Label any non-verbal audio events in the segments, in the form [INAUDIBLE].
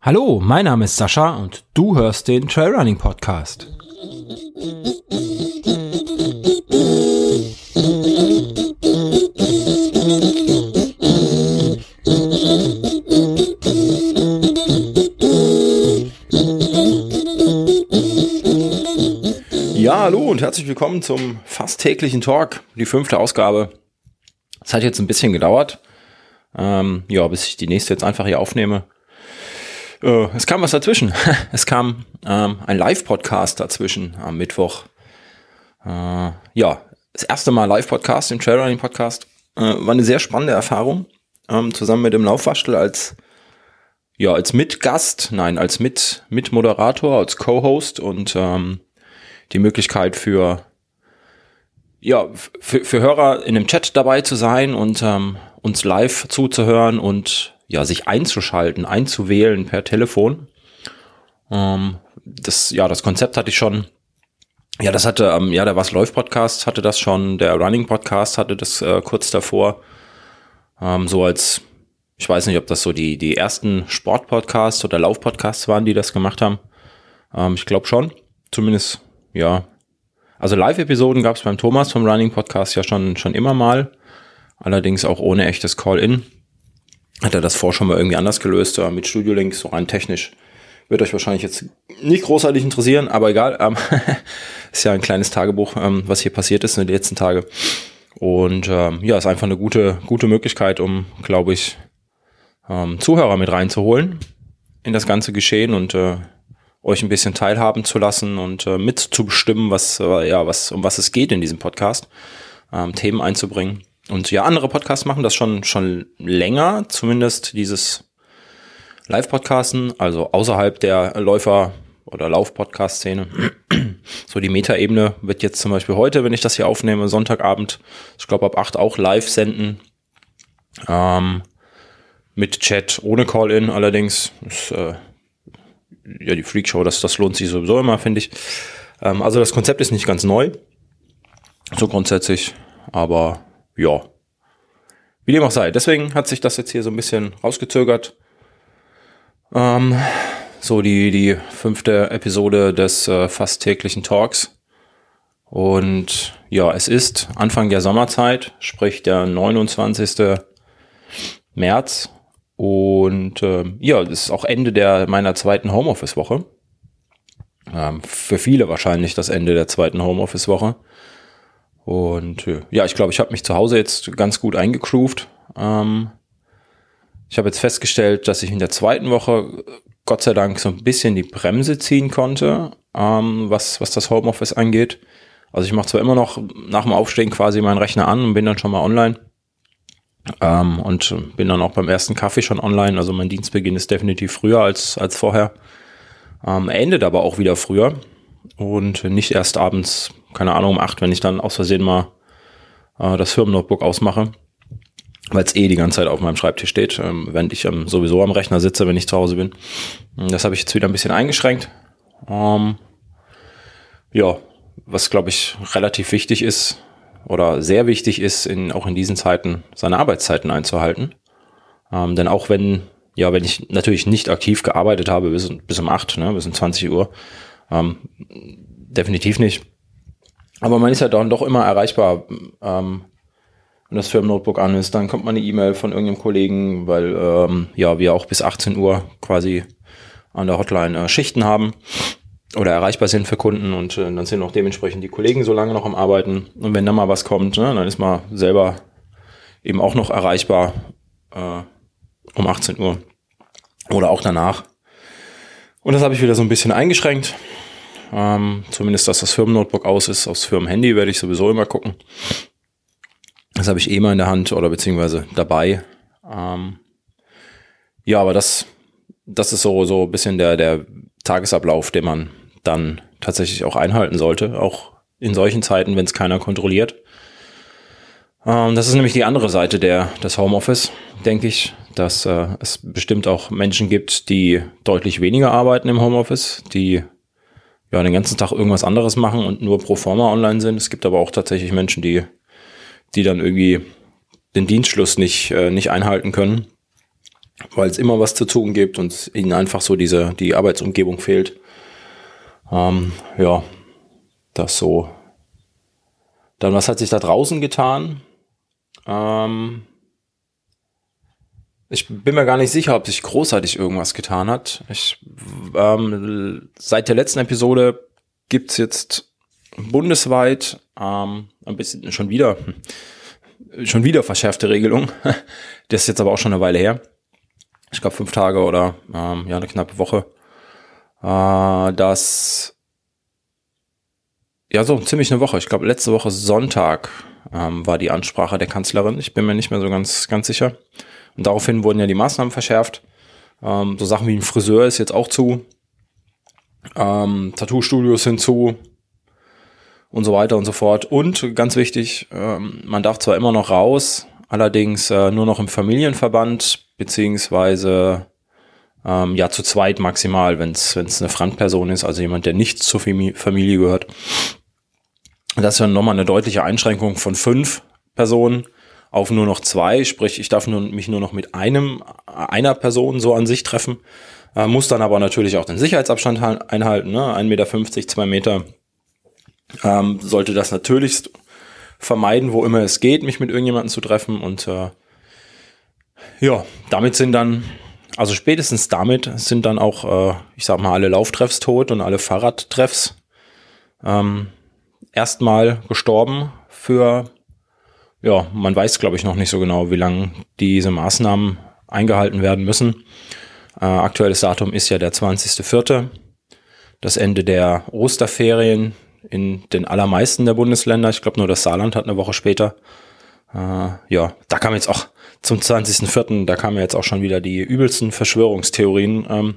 Hallo, mein Name ist Sascha und du hörst den Trailrunning Podcast. Ja, hallo und herzlich willkommen zum fast täglichen Talk, die fünfte Ausgabe. Es hat jetzt ein bisschen gedauert, ähm, ja, bis ich die nächste jetzt einfach hier aufnehme. Äh, es kam was dazwischen. [LAUGHS] es kam ähm, ein Live-Podcast dazwischen am Mittwoch. Äh, ja, das erste Mal Live-Podcast, im Trailrunning-Podcast. Äh, war eine sehr spannende Erfahrung. Ähm, zusammen mit dem Laufwaschel als ja, als Mitgast, nein, als Mit, Mitmoderator, als Co-Host und ähm, die Möglichkeit für ja, für, für Hörer in dem Chat dabei zu sein und ähm, uns live zuzuhören und ja, sich einzuschalten, einzuwählen per Telefon. Ähm, das, ja, das Konzept hatte ich schon. Ja, das hatte, ähm, ja, der Was läuft Podcast hatte das schon, der Running Podcast hatte das äh, kurz davor. Ähm, so als, ich weiß nicht, ob das so die, die ersten Sport-Podcasts oder Lauf-Podcasts waren, die das gemacht haben. Ähm, ich glaube schon. Zumindest ja, also Live-Episoden gab es beim Thomas vom Running Podcast ja schon, schon immer mal. Allerdings auch ohne echtes Call-In. Hat er das vor schon mal irgendwie anders gelöst, äh, mit Studio Links, so rein technisch. Wird euch wahrscheinlich jetzt nicht großartig interessieren, aber egal. Ähm, [LAUGHS] ist ja ein kleines Tagebuch, ähm, was hier passiert ist in den letzten Tagen. Und ähm, ja, ist einfach eine gute, gute Möglichkeit, um, glaube ich, ähm, Zuhörer mit reinzuholen in das ganze Geschehen und äh, euch ein bisschen teilhaben zu lassen und äh, mitzubestimmen, was, äh, ja, was, um was es geht in diesem Podcast, ähm, Themen einzubringen. Und ja, andere Podcasts machen das schon, schon länger, zumindest dieses Live-Podcasten, also außerhalb der Läufer- oder Lauf-Podcast-Szene. [CLEARS THROAT] so die Metaebene wird jetzt zum Beispiel heute, wenn ich das hier aufnehme, Sonntagabend, ich glaube ab 8 auch live senden. Ähm, mit Chat, ohne Call-In allerdings. Das, äh, ja, die Freakshow, das, das lohnt sich sowieso immer, finde ich. Ähm, also das Konzept ist nicht ganz neu. So grundsätzlich. Aber ja. Wie dem auch sei. Deswegen hat sich das jetzt hier so ein bisschen rausgezögert. Ähm, so die, die fünfte Episode des äh, fast täglichen Talks. Und ja, es ist Anfang der Sommerzeit, sprich der 29. März und ähm, ja, das ist auch Ende der meiner zweiten Homeoffice-Woche. Ähm, für viele wahrscheinlich das Ende der zweiten Homeoffice-Woche. Und äh, ja, ich glaube, ich habe mich zu Hause jetzt ganz gut eingegroovt. Ähm, ich habe jetzt festgestellt, dass ich in der zweiten Woche Gott sei Dank so ein bisschen die Bremse ziehen konnte, ähm, was, was das Homeoffice angeht. Also ich mache zwar immer noch nach dem Aufstehen quasi meinen Rechner an und bin dann schon mal online. Ähm, und bin dann auch beim ersten Kaffee schon online. Also mein Dienstbeginn ist definitiv früher als, als vorher. Ähm, endet aber auch wieder früher. Und nicht erst abends, keine Ahnung, um acht, wenn ich dann aus Versehen mal äh, das Firmennotebook ausmache. Weil es eh die ganze Zeit auf meinem Schreibtisch steht, ähm, während ich ähm, sowieso am Rechner sitze, wenn ich zu Hause bin. Das habe ich jetzt wieder ein bisschen eingeschränkt. Ähm, ja, was glaube ich relativ wichtig ist, oder sehr wichtig ist, in, auch in diesen Zeiten seine Arbeitszeiten einzuhalten. Ähm, denn auch wenn, ja, wenn ich natürlich nicht aktiv gearbeitet habe bis, bis um acht, ne, bis um 20 Uhr, ähm, definitiv nicht. Aber man ist ja dann doch immer erreichbar, ähm, wenn das Firmennotebook an ist, dann kommt man eine E-Mail von irgendeinem Kollegen, weil ähm, ja wir auch bis 18 Uhr quasi an der Hotline äh, Schichten haben oder erreichbar sind für Kunden und äh, dann sind auch dementsprechend die Kollegen so lange noch am Arbeiten. Und wenn da mal was kommt, ne, dann ist man selber eben auch noch erreichbar äh, um 18 Uhr oder auch danach. Und das habe ich wieder so ein bisschen eingeschränkt. Ähm, zumindest, dass das Firmennotebook aus ist. Aufs Firmenhandy werde ich sowieso immer gucken. Das habe ich eh mal in der Hand oder beziehungsweise dabei. Ähm, ja, aber das, das ist so, so ein bisschen der, der Tagesablauf, den man dann tatsächlich auch einhalten sollte, auch in solchen Zeiten, wenn es keiner kontrolliert. Ähm, das ist nämlich die andere Seite der, des Homeoffice, denke ich, dass äh, es bestimmt auch Menschen gibt, die deutlich weniger arbeiten im Homeoffice, die ja den ganzen Tag irgendwas anderes machen und nur pro forma online sind. Es gibt aber auch tatsächlich Menschen, die, die dann irgendwie den Dienstschluss nicht, äh, nicht einhalten können, weil es immer was zu tun gibt und ihnen einfach so diese, die Arbeitsumgebung fehlt. Ähm, ja, das so. Dann, was hat sich da draußen getan? Ähm, ich bin mir gar nicht sicher, ob sich großartig irgendwas getan hat. Ich, ähm, seit der letzten Episode gibt's jetzt bundesweit ähm, ein bisschen schon wieder schon wieder verschärfte Regelung. [LAUGHS] Das ist jetzt aber auch schon eine Weile her. Ich glaube fünf Tage oder ähm, ja eine knappe Woche. Äh, das ja so ziemlich eine Woche. Ich glaube letzte Woche Sonntag ähm, war die Ansprache der Kanzlerin. Ich bin mir nicht mehr so ganz ganz sicher. Und daraufhin wurden ja die Maßnahmen verschärft. Ähm, so Sachen wie ein Friseur ist jetzt auch zu. Ähm, Tattoo-Studios sind zu und so weiter und so fort. Und ganz wichtig, ähm, man darf zwar immer noch raus, allerdings äh, nur noch im Familienverband, beziehungsweise ähm, ja zu zweit maximal, wenn es eine Fremdperson ist, also jemand, der nicht zur Familie gehört. Das ist ja nochmal eine deutliche Einschränkung von fünf Personen auf nur noch zwei, sprich, ich darf nur, mich nur noch mit einem, einer Person so an sich treffen, äh, muss dann aber natürlich auch den Sicherheitsabstand einhalten, ne? 1,50 Meter, 2 Meter. Ähm, sollte das natürlich vermeiden, wo immer es geht, mich mit irgendjemandem zu treffen und äh, ja, damit sind dann, also spätestens damit sind dann auch, äh, ich sag mal, alle Lauftreffs tot und alle Fahrradtreffs ähm, erstmal gestorben für ja, man weiß, glaube ich, noch nicht so genau, wie lange diese Maßnahmen eingehalten werden müssen. Äh, aktuelles Datum ist ja der 20.04., das Ende der Osterferien in den allermeisten der Bundesländer. Ich glaube, nur das Saarland hat eine Woche später. Äh, ja, da kam jetzt auch zum 20.04., da kamen jetzt auch schon wieder die übelsten Verschwörungstheorien ähm,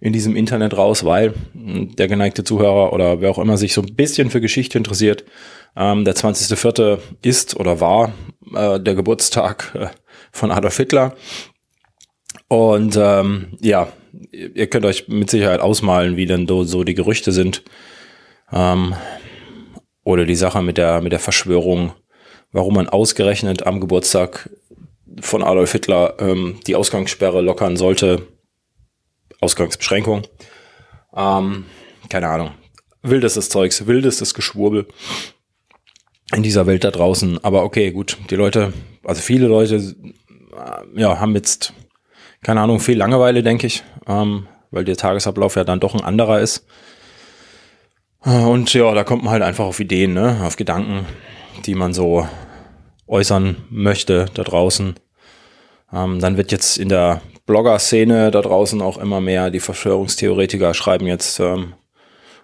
in diesem Internet raus, weil hm, der geneigte Zuhörer oder wer auch immer sich so ein bisschen für Geschichte interessiert, ähm, der 20.04. ist oder war äh, der Geburtstag äh, von Adolf Hitler. Und ähm, ja, ihr könnt euch mit Sicherheit ausmalen, wie denn so, die Gerüchte sind. Ähm, oder die Sache mit der, mit der Verschwörung, warum man ausgerechnet am Geburtstag von Adolf Hitler ähm, die Ausgangssperre lockern sollte. Ausgangsbeschränkung. Ähm, keine Ahnung. Wildestes Zeugs, wildestes Geschwurbel in dieser Welt da draußen. Aber okay, gut, die Leute, also viele Leute, äh, ja, haben jetzt, keine Ahnung, viel Langeweile, denke ich, ähm, weil der Tagesablauf ja dann doch ein anderer ist. Und ja, da kommt man halt einfach auf Ideen, ne, auf Gedanken, die man so äußern möchte da draußen. Ähm, dann wird jetzt in der Blogger-Szene da draußen auch immer mehr, die Verschwörungstheoretiker schreiben jetzt ähm,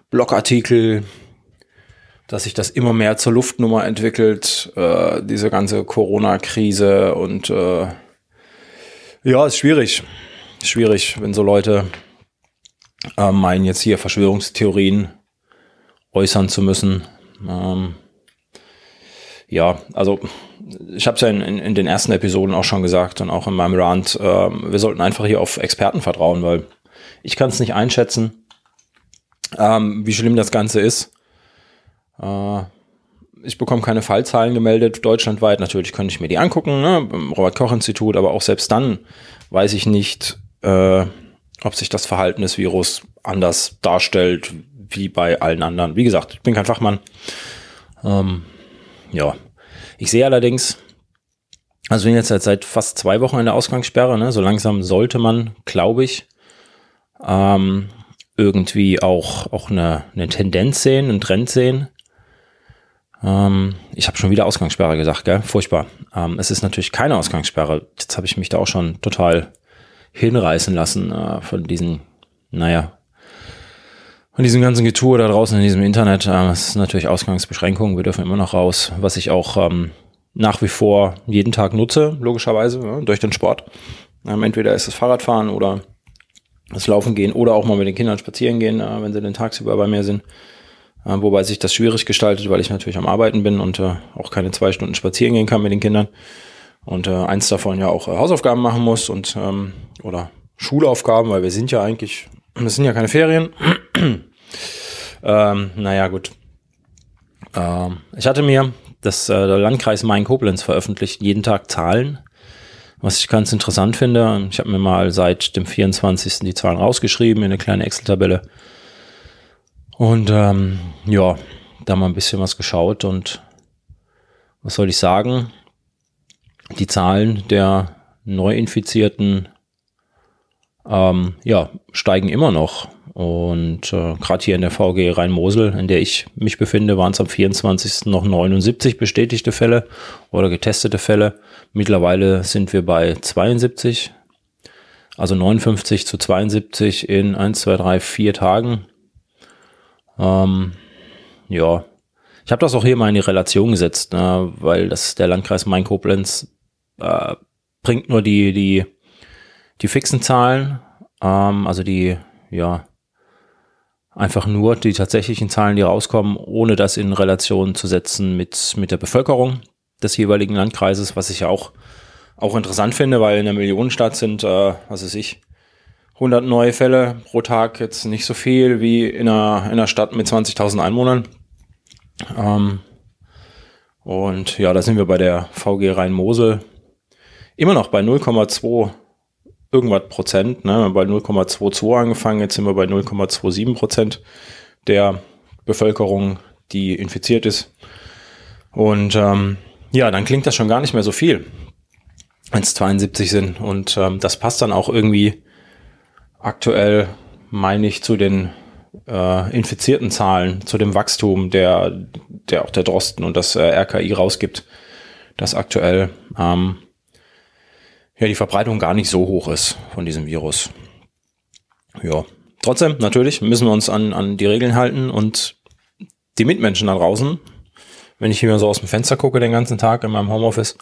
Blogartikel, dass sich das immer mehr zur Luftnummer entwickelt, äh, diese ganze Corona-Krise und äh, ja, ist schwierig. Schwierig, wenn so Leute äh, meinen, jetzt hier Verschwörungstheorien äußern zu müssen. Ähm, ja, also ich habe es ja in, in, in, den ersten Episoden auch schon gesagt und auch in meinem Rant, äh, wir sollten einfach hier auf Experten vertrauen, weil ich kann es nicht einschätzen, ähm, wie schlimm das Ganze ist. Äh, ich bekomme keine Fallzahlen gemeldet, deutschlandweit. Natürlich könnte ich mir die angucken, ne? Robert-Koch-Institut, aber auch selbst dann weiß ich nicht, äh, ob sich das Verhalten des Virus anders darstellt wie bei allen anderen. Wie gesagt, ich bin kein Fachmann. Ähm, ja, ich sehe allerdings, also wir sind jetzt seit fast zwei Wochen in der Ausgangssperre, ne? so langsam sollte man, glaube ich, ähm, irgendwie auch, auch eine, eine Tendenz sehen, einen Trend sehen. Ähm, ich habe schon wieder Ausgangssperre gesagt, gell? Furchtbar. Ähm, es ist natürlich keine Ausgangssperre. Jetzt habe ich mich da auch schon total hinreißen lassen äh, von diesen, naja, von diesem ganzen Getue da draußen in diesem Internet. Äh, es ist natürlich Ausgangsbeschränkungen. Wir dürfen immer noch raus, was ich auch ähm, nach wie vor jeden Tag nutze, logischerweise, ja, durch den Sport. Ähm, entweder ist es Fahrradfahren oder das Laufen gehen oder auch mal mit den Kindern spazieren gehen, äh, wenn sie den tagsüber bei mir sind. Äh, wobei sich das schwierig gestaltet, weil ich natürlich am Arbeiten bin und äh, auch keine zwei Stunden spazieren gehen kann mit den Kindern. Und äh, eins davon ja auch äh, Hausaufgaben machen muss und ähm, oder Schulaufgaben, weil wir sind ja eigentlich, es sind ja keine Ferien. [CLEARS THROAT] ähm, naja, gut. Ähm, ich hatte mir das äh, der Landkreis Main-Koblenz veröffentlicht jeden Tag Zahlen, was ich ganz interessant finde. Ich habe mir mal seit dem 24. die Zahlen rausgeschrieben in eine kleine Excel-Tabelle. Und ähm, ja, da mal ein bisschen was geschaut und was soll ich sagen? Die Zahlen der Neuinfizierten ähm, ja, steigen immer noch. Und äh, gerade hier in der VG Rhein-Mosel, in der ich mich befinde, waren es am 24. noch 79 bestätigte Fälle oder getestete Fälle. Mittlerweile sind wir bei 72, also 59 zu 72 in 1, 2, 3, 4 Tagen. Ähm, ja, ich habe das auch hier mal in die Relation gesetzt, ne, weil das der Landkreis Main-Koblenz äh, bringt nur die, die, die fixen Zahlen, ähm, also die, ja, einfach nur die tatsächlichen Zahlen, die rauskommen, ohne das in Relation zu setzen mit, mit der Bevölkerung des jeweiligen Landkreises, was ich auch, auch interessant finde, weil in der Millionenstadt sind, äh, was weiß ich, 100 neue Fälle pro Tag jetzt nicht so viel wie in einer, in einer Stadt mit 20.000 Einwohnern. Ähm, und ja, da sind wir bei der VG Rhein-Mosel immer noch bei 0,2 irgendwas Prozent, ne, bei 0,22 angefangen, jetzt sind wir bei 0,27 Prozent der Bevölkerung, die infiziert ist. Und ähm, ja, dann klingt das schon gar nicht mehr so viel, wenn es 72 sind. Und ähm, das passt dann auch irgendwie aktuell, meine ich, zu den äh, infizierten Zahlen, zu dem Wachstum, der, der auch der Drosten und das äh, RKI rausgibt, das aktuell ähm, ja die Verbreitung gar nicht so hoch ist von diesem Virus. Ja, trotzdem, natürlich müssen wir uns an, an die Regeln halten und die Mitmenschen da draußen, wenn ich hier so aus dem Fenster gucke den ganzen Tag in meinem Homeoffice,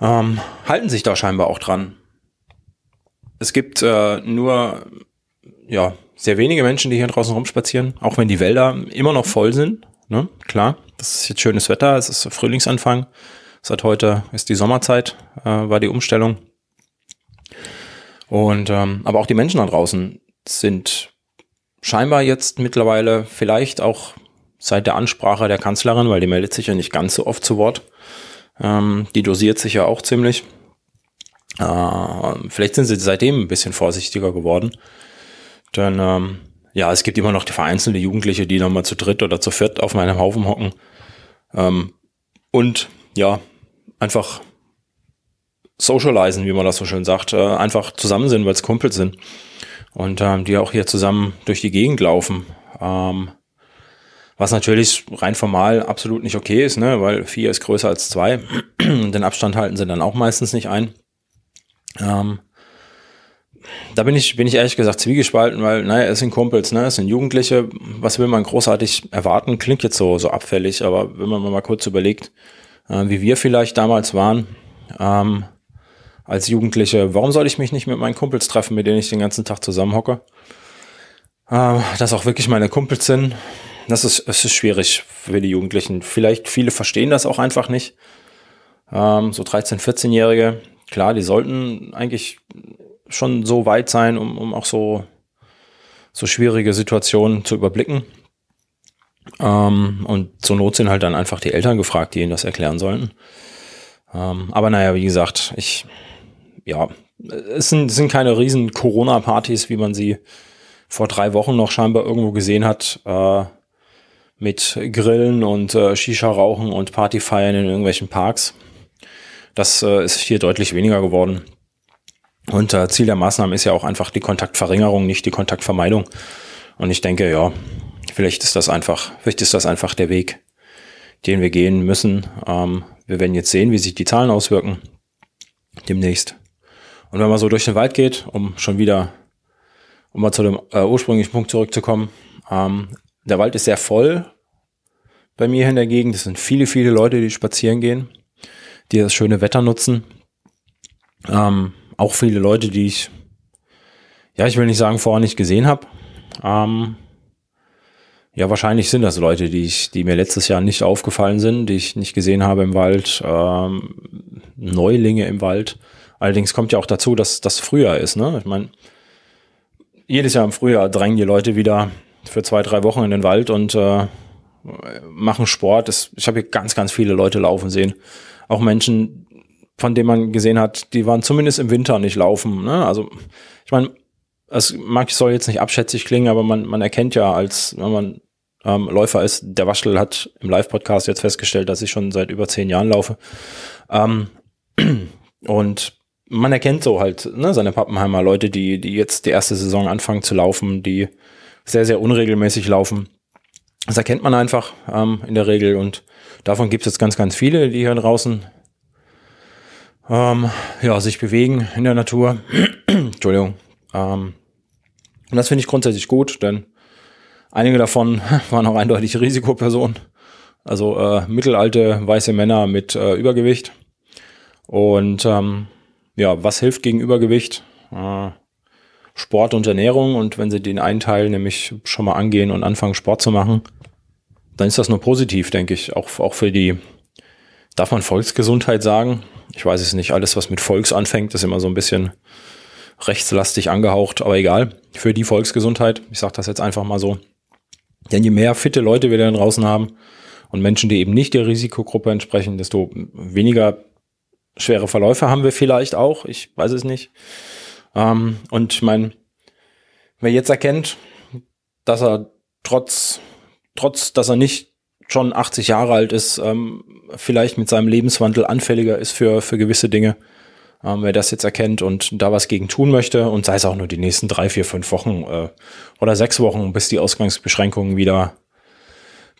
ähm, halten sich da scheinbar auch dran. Es gibt äh, nur ja sehr wenige Menschen, die hier draußen rumspazieren, auch wenn die Wälder immer noch voll sind. Ne? Klar, das ist jetzt schönes Wetter, es ist Frühlingsanfang. Seit heute ist die Sommerzeit, äh, war die Umstellung. Und ähm, aber auch die Menschen da draußen sind scheinbar jetzt mittlerweile vielleicht auch seit der Ansprache der Kanzlerin, weil die meldet sich ja nicht ganz so oft zu Wort. Ähm, die dosiert sich ja auch ziemlich. Äh, vielleicht sind sie seitdem ein bisschen vorsichtiger geworden. Denn ähm, ja, es gibt immer noch die vereinzelte Jugendliche, die nochmal zu dritt oder zu viert auf meinem Haufen hocken. Ähm, und ja, einfach socialisen, wie man das so schön sagt, äh, einfach zusammen sind, weil es Kumpels sind und ähm, die auch hier zusammen durch die Gegend laufen. Ähm, was natürlich rein formal absolut nicht okay ist, ne, weil vier ist größer als zwei. [CLEARS THROAT] Den Abstand halten sie dann auch meistens nicht ein. Ähm, da bin ich, bin ich ehrlich gesagt zwiegespalten, weil, naja, es sind Kumpels, ne, es sind Jugendliche. Was will man großartig erwarten? Klingt jetzt so, so abfällig, aber wenn man mal kurz überlegt, äh, wie wir vielleicht damals waren, ähm, als Jugendliche, warum soll ich mich nicht mit meinen Kumpels treffen, mit denen ich den ganzen Tag zusammenhocke? Äh, dass auch wirklich meine Kumpels sind, das ist, es ist schwierig für die Jugendlichen. Vielleicht viele verstehen das auch einfach nicht. Ähm, so 13-, 14-Jährige, klar, die sollten eigentlich schon so weit sein, um, um auch so, so schwierige Situationen zu überblicken. Ähm, und zur Not sind halt dann einfach die Eltern gefragt, die ihnen das erklären sollten. Ähm, aber naja, wie gesagt, ich, ja, es sind, es sind keine riesen Corona-Partys, wie man sie vor drei Wochen noch scheinbar irgendwo gesehen hat, äh, mit Grillen und äh, Shisha-Rauchen und Partyfeiern in irgendwelchen Parks. Das äh, ist hier deutlich weniger geworden. Und äh, Ziel der Maßnahmen ist ja auch einfach die Kontaktverringerung, nicht die Kontaktvermeidung. Und ich denke, ja, Vielleicht ist das einfach, vielleicht ist das einfach der Weg, den wir gehen müssen. Ähm, wir werden jetzt sehen, wie sich die Zahlen auswirken demnächst. Und wenn man so durch den Wald geht, um schon wieder, um mal zu dem äh, ursprünglichen Punkt zurückzukommen, ähm, der Wald ist sehr voll bei mir in der Gegend. Es sind viele, viele Leute, die spazieren gehen, die das schöne Wetter nutzen. Ähm, auch viele Leute, die ich, ja, ich will nicht sagen, vorher nicht gesehen habe. Ähm, ja, wahrscheinlich sind das Leute, die ich, die mir letztes Jahr nicht aufgefallen sind, die ich nicht gesehen habe im Wald, ähm, Neulinge im Wald. Allerdings kommt ja auch dazu, dass das Frühjahr ist. Ne? Ich meine, jedes Jahr im Frühjahr drängen die Leute wieder für zwei, drei Wochen in den Wald und äh, machen Sport. Das, ich habe hier ganz, ganz viele Leute laufen sehen. Auch Menschen, von denen man gesehen hat, die waren zumindest im Winter nicht laufen. Ne? Also ich meine, es mag soll jetzt nicht abschätzig klingen, aber man, man erkennt ja, als wenn man ähm, Läufer ist, der Waschel hat im Live-Podcast jetzt festgestellt, dass ich schon seit über zehn Jahren laufe. Ähm, [CLEARS THROAT] und man erkennt so halt ne, seine Pappenheimer Leute, die, die jetzt die erste Saison anfangen zu laufen, die sehr, sehr unregelmäßig laufen. Das erkennt man einfach ähm, in der Regel und davon gibt es jetzt ganz, ganz viele, die hier draußen ähm, ja, sich bewegen in der Natur. [CLEARS THROAT] Entschuldigung. Ähm, und das finde ich grundsätzlich gut, denn einige davon [LAUGHS] waren auch eindeutig Risikopersonen. Also äh, mittelalte weiße Männer mit äh, Übergewicht. Und ähm, ja, was hilft gegen Übergewicht? Äh, Sport und Ernährung. Und wenn sie den einen Teil nämlich schon mal angehen und anfangen, Sport zu machen, dann ist das nur positiv, denke ich. Auch, auch für die, darf man Volksgesundheit sagen? Ich weiß es nicht. Alles, was mit Volks anfängt, ist immer so ein bisschen rechtslastig angehaucht, aber egal. Für die Volksgesundheit, ich sage das jetzt einfach mal so. Denn je mehr fitte Leute wir da draußen haben und Menschen, die eben nicht der Risikogruppe entsprechen, desto weniger schwere Verläufe haben wir vielleicht auch. Ich weiß es nicht. Ähm, und ich meine, wer jetzt erkennt, dass er trotz, trotz, dass er nicht schon 80 Jahre alt ist, ähm, vielleicht mit seinem Lebenswandel anfälliger ist für, für gewisse Dinge, ähm, wer das jetzt erkennt und da was gegen tun möchte und sei es auch nur die nächsten drei, vier, fünf Wochen äh, oder sechs Wochen, bis die Ausgangsbeschränkungen wieder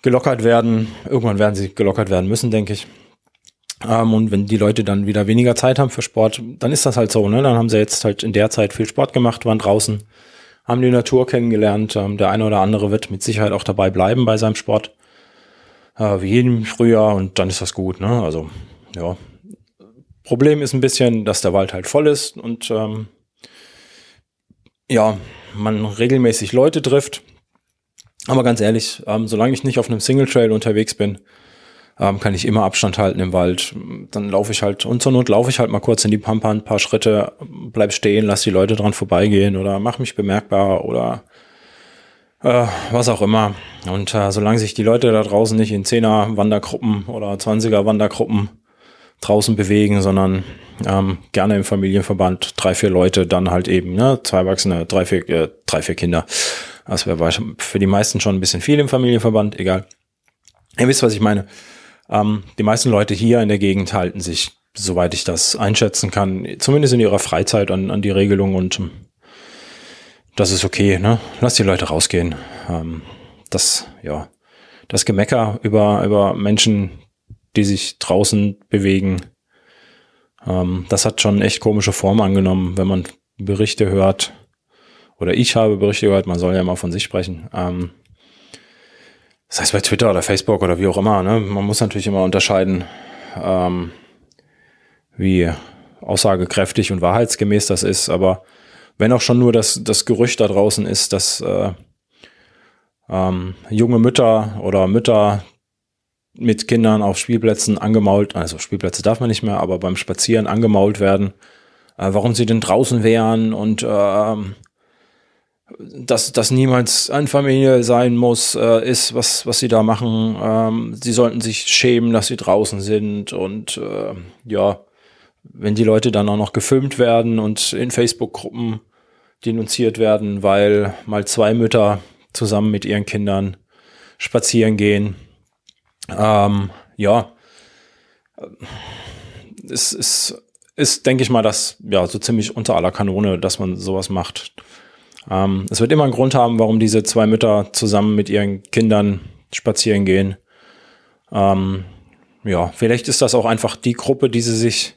gelockert werden. Irgendwann werden sie gelockert werden müssen, denke ich. Ähm, und wenn die Leute dann wieder weniger Zeit haben für Sport, dann ist das halt so. Ne? Dann haben sie jetzt halt in der Zeit viel Sport gemacht, waren draußen, haben die Natur kennengelernt. Ähm, der eine oder andere wird mit Sicherheit auch dabei bleiben bei seinem Sport, äh, wie jedem Frühjahr. Und dann ist das gut. Ne? Also ja. Problem ist ein bisschen, dass der Wald halt voll ist und ähm, ja, man regelmäßig Leute trifft. Aber ganz ehrlich, ähm, solange ich nicht auf einem Single Trail unterwegs bin, ähm, kann ich immer Abstand halten im Wald. Dann laufe ich halt, und zur Not laufe ich halt mal kurz in die Pampa ein paar Schritte, bleib stehen, lass die Leute dran vorbeigehen oder mach mich bemerkbar oder äh, was auch immer. Und äh, solange sich die Leute da draußen nicht in 10er Wandergruppen oder 20er Wandergruppen draußen bewegen, sondern ähm, gerne im Familienverband drei, vier Leute, dann halt eben, ne, zwei Erwachsene, drei, vier, äh, drei, vier Kinder. Das wäre für die meisten schon ein bisschen viel im Familienverband, egal. Ihr wisst, was ich meine. Ähm, die meisten Leute hier in der Gegend halten sich, soweit ich das einschätzen kann, zumindest in ihrer Freizeit an, an die Regelung und ähm, das ist okay, ne? Lass die Leute rausgehen. Ähm, das, ja, das Gemecker über, über Menschen, die sich draußen bewegen, ähm, das hat schon echt komische Form angenommen, wenn man Berichte hört. Oder ich habe Berichte gehört, man soll ja mal von sich sprechen. Ähm, das heißt bei Twitter oder Facebook oder wie auch immer, ne? man muss natürlich immer unterscheiden, ähm, wie aussagekräftig und wahrheitsgemäß das ist, aber wenn auch schon nur das, das Gerücht da draußen ist, dass äh, ähm, junge Mütter oder Mütter mit Kindern auf Spielplätzen angemault, also Spielplätze darf man nicht mehr, aber beim Spazieren angemault werden, äh, warum sie denn draußen wären und äh, dass das niemals eine Familie sein muss, äh, ist, was, was sie da machen. Ähm, sie sollten sich schämen, dass sie draußen sind und äh, ja, wenn die Leute dann auch noch gefilmt werden und in Facebook-Gruppen denunziert werden, weil mal zwei Mütter zusammen mit ihren Kindern spazieren gehen. Ähm, ja, es ist, ist, denke ich mal, das ja so ziemlich unter aller Kanone, dass man sowas macht. Ähm, es wird immer einen Grund haben, warum diese zwei Mütter zusammen mit ihren Kindern spazieren gehen. Ähm, ja, vielleicht ist das auch einfach die Gruppe, die sie sich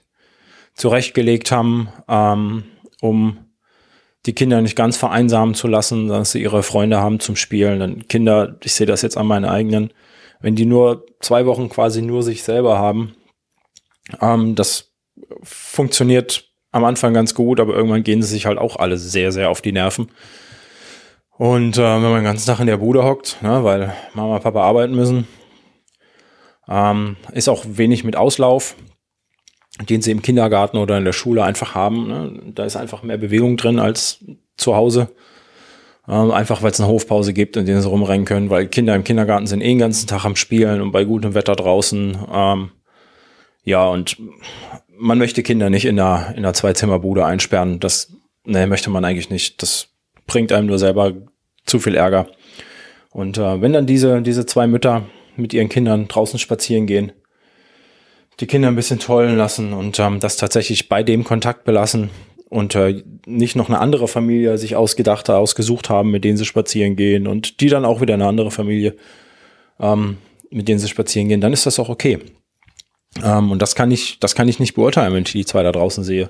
zurechtgelegt haben, ähm, um die Kinder nicht ganz vereinsamen zu lassen, dass sie ihre Freunde haben zum Spielen. Dann Kinder, ich sehe das jetzt an meinen eigenen, wenn die nur zwei Wochen quasi nur sich selber haben, ähm, das funktioniert am Anfang ganz gut, aber irgendwann gehen sie sich halt auch alle sehr, sehr auf die Nerven. Und äh, wenn man den ganzen Tag in der Bude hockt, ne, weil Mama und Papa arbeiten müssen, ähm, ist auch wenig mit Auslauf, den sie im Kindergarten oder in der Schule einfach haben. Ne? Da ist einfach mehr Bewegung drin als zu Hause. Ähm, einfach weil es eine Hofpause gibt und denen sie rumrennen können, weil Kinder im Kindergarten sind eh den ganzen Tag am Spielen und bei gutem Wetter draußen. Ähm, ja, und man möchte Kinder nicht in einer, in einer Zwei-Zimmer-Bude einsperren. Das nee, möchte man eigentlich nicht. Das bringt einem nur selber zu viel Ärger. Und äh, wenn dann diese, diese zwei Mütter mit ihren Kindern draußen spazieren gehen, die Kinder ein bisschen tollen lassen und ähm, das tatsächlich bei dem Kontakt belassen und äh, nicht noch eine andere Familie sich ausgedacht, ausgesucht haben, mit denen sie spazieren gehen und die dann auch wieder eine andere Familie, ähm, mit denen sie spazieren gehen, dann ist das auch okay. Ähm, und das kann ich, das kann ich nicht beurteilen, wenn ich die zwei da draußen sehe.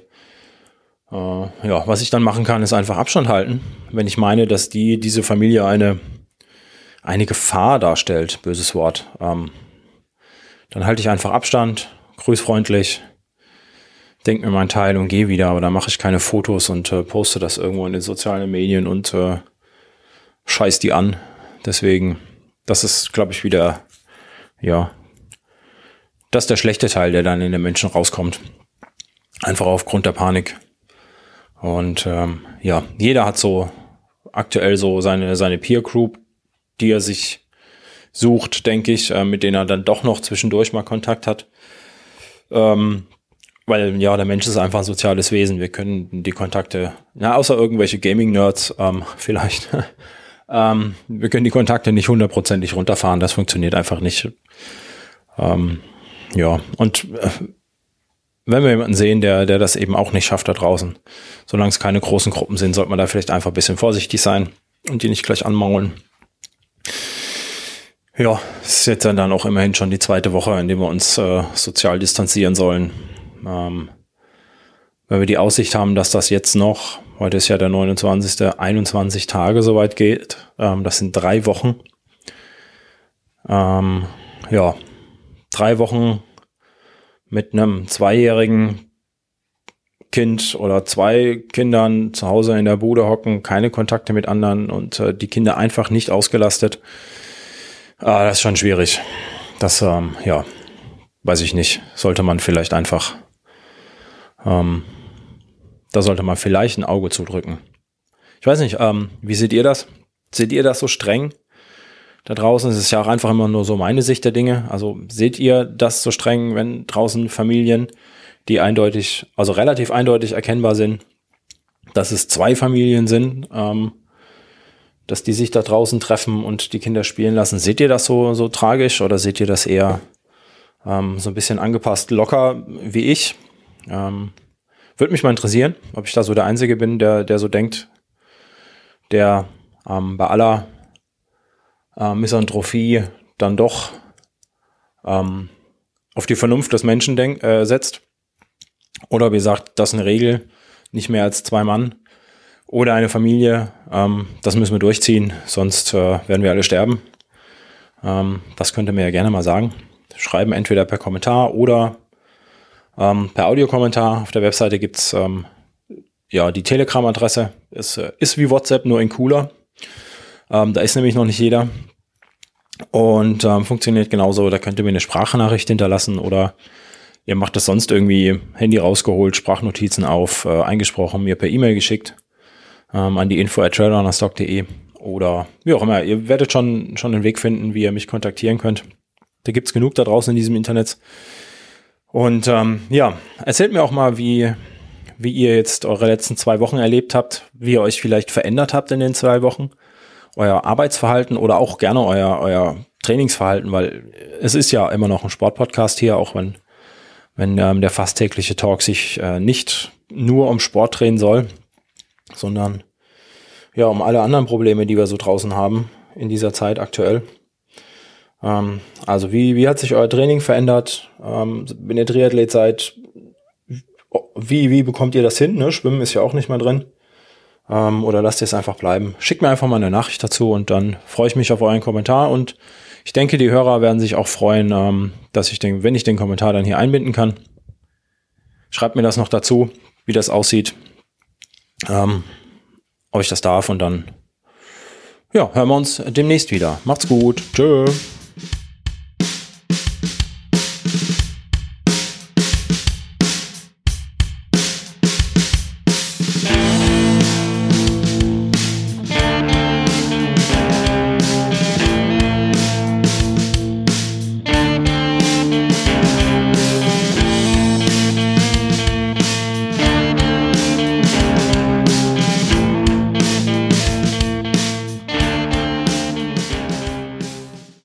Äh, ja, was ich dann machen kann, ist einfach Abstand halten, wenn ich meine, dass die diese Familie eine eine Gefahr darstellt, böses Wort. Ähm, dann halte ich einfach Abstand, grüßfreundlich, denke mir mein Teil und gehe wieder, aber dann mache ich keine Fotos und äh, poste das irgendwo in den sozialen Medien und äh, scheiß die an. Deswegen, das ist, glaube ich, wieder, ja, das ist der schlechte Teil, der dann in den Menschen rauskommt. Einfach aufgrund der Panik. Und ähm, ja, jeder hat so aktuell so seine, seine Peer Group, die er sich sucht, denke ich, äh, mit denen er dann doch noch zwischendurch mal Kontakt hat. Ähm, weil ja, der Mensch ist einfach ein soziales Wesen. Wir können die Kontakte, na, außer irgendwelche Gaming-Nerds ähm, [LAUGHS] vielleicht, ähm, wir können die Kontakte nicht hundertprozentig runterfahren. Das funktioniert einfach nicht. Ähm, ja, und äh, wenn wir jemanden sehen, der, der das eben auch nicht schafft da draußen, solange es keine großen Gruppen sind, sollte man da vielleicht einfach ein bisschen vorsichtig sein und die nicht gleich anmaulen. Ja, es ist jetzt dann auch immerhin schon die zweite Woche, in der wir uns äh, sozial distanzieren sollen. Ähm, wenn wir die Aussicht haben, dass das jetzt noch, heute ist ja der 29., 21 Tage soweit geht, ähm, das sind drei Wochen. Ähm, ja, drei Wochen mit einem zweijährigen Kind oder zwei Kindern zu Hause in der Bude hocken, keine Kontakte mit anderen und äh, die Kinder einfach nicht ausgelastet. Ah, das ist schon schwierig. Das, ähm, ja, weiß ich nicht. Sollte man vielleicht einfach, ähm, da sollte man vielleicht ein Auge zudrücken. Ich weiß nicht, ähm, wie seht ihr das? Seht ihr das so streng? Da draußen ist es ja auch einfach immer nur so meine Sicht der Dinge. Also seht ihr das so streng, wenn draußen Familien die eindeutig, also relativ eindeutig erkennbar sind, dass es zwei Familien sind, ähm, dass die sich da draußen treffen und die Kinder spielen lassen. Seht ihr das so, so tragisch oder seht ihr das eher ähm, so ein bisschen angepasst, locker wie ich? Ähm, Würde mich mal interessieren, ob ich da so der Einzige bin, der, der so denkt, der ähm, bei aller äh, Misanthropie dann doch ähm, auf die Vernunft des Menschen denk, äh, setzt. Oder wie gesagt, das ist eine Regel, nicht mehr als zwei Mann oder eine Familie. Ähm, das müssen wir durchziehen, sonst äh, werden wir alle sterben. Ähm, das könnt ihr mir ja gerne mal sagen. Schreiben entweder per Kommentar oder ähm, per Audiokommentar. Auf der Webseite gibt's ähm, ja die Telegram-Adresse. Ist, äh, ist wie WhatsApp, nur in cooler. Ähm, da ist nämlich noch nicht jeder. Und ähm, funktioniert genauso. Da könnt ihr mir eine Sprachnachricht hinterlassen oder Ihr macht das sonst irgendwie Handy rausgeholt, Sprachnotizen auf, äh, eingesprochen, mir per E-Mail geschickt ähm, an die info at oder wie auch immer. Ihr werdet schon, schon einen Weg finden, wie ihr mich kontaktieren könnt. Da gibt's genug da draußen in diesem Internet. Und ähm, ja, erzählt mir auch mal, wie, wie ihr jetzt eure letzten zwei Wochen erlebt habt, wie ihr euch vielleicht verändert habt in den zwei Wochen, euer Arbeitsverhalten oder auch gerne euer, euer Trainingsverhalten, weil es ist ja immer noch ein Sportpodcast hier, auch wenn wenn ähm, der fast tägliche Talk sich äh, nicht nur um Sport drehen soll, sondern ja um alle anderen Probleme, die wir so draußen haben in dieser Zeit aktuell. Ähm, also wie, wie hat sich euer Training verändert? Ähm, wenn ihr Triathlet seid, wie, wie bekommt ihr das hin? Ne? Schwimmen ist ja auch nicht mehr drin. Ähm, oder lasst ihr es einfach bleiben. Schickt mir einfach mal eine Nachricht dazu und dann freue ich mich auf euren Kommentar und ich denke, die Hörer werden sich auch freuen, ähm, dass ich den, wenn ich den Kommentar dann hier einbinden kann. Schreibt mir das noch dazu, wie das aussieht, ähm, ob ich das darf und dann ja, hören wir uns demnächst wieder. Macht's gut. Tschö.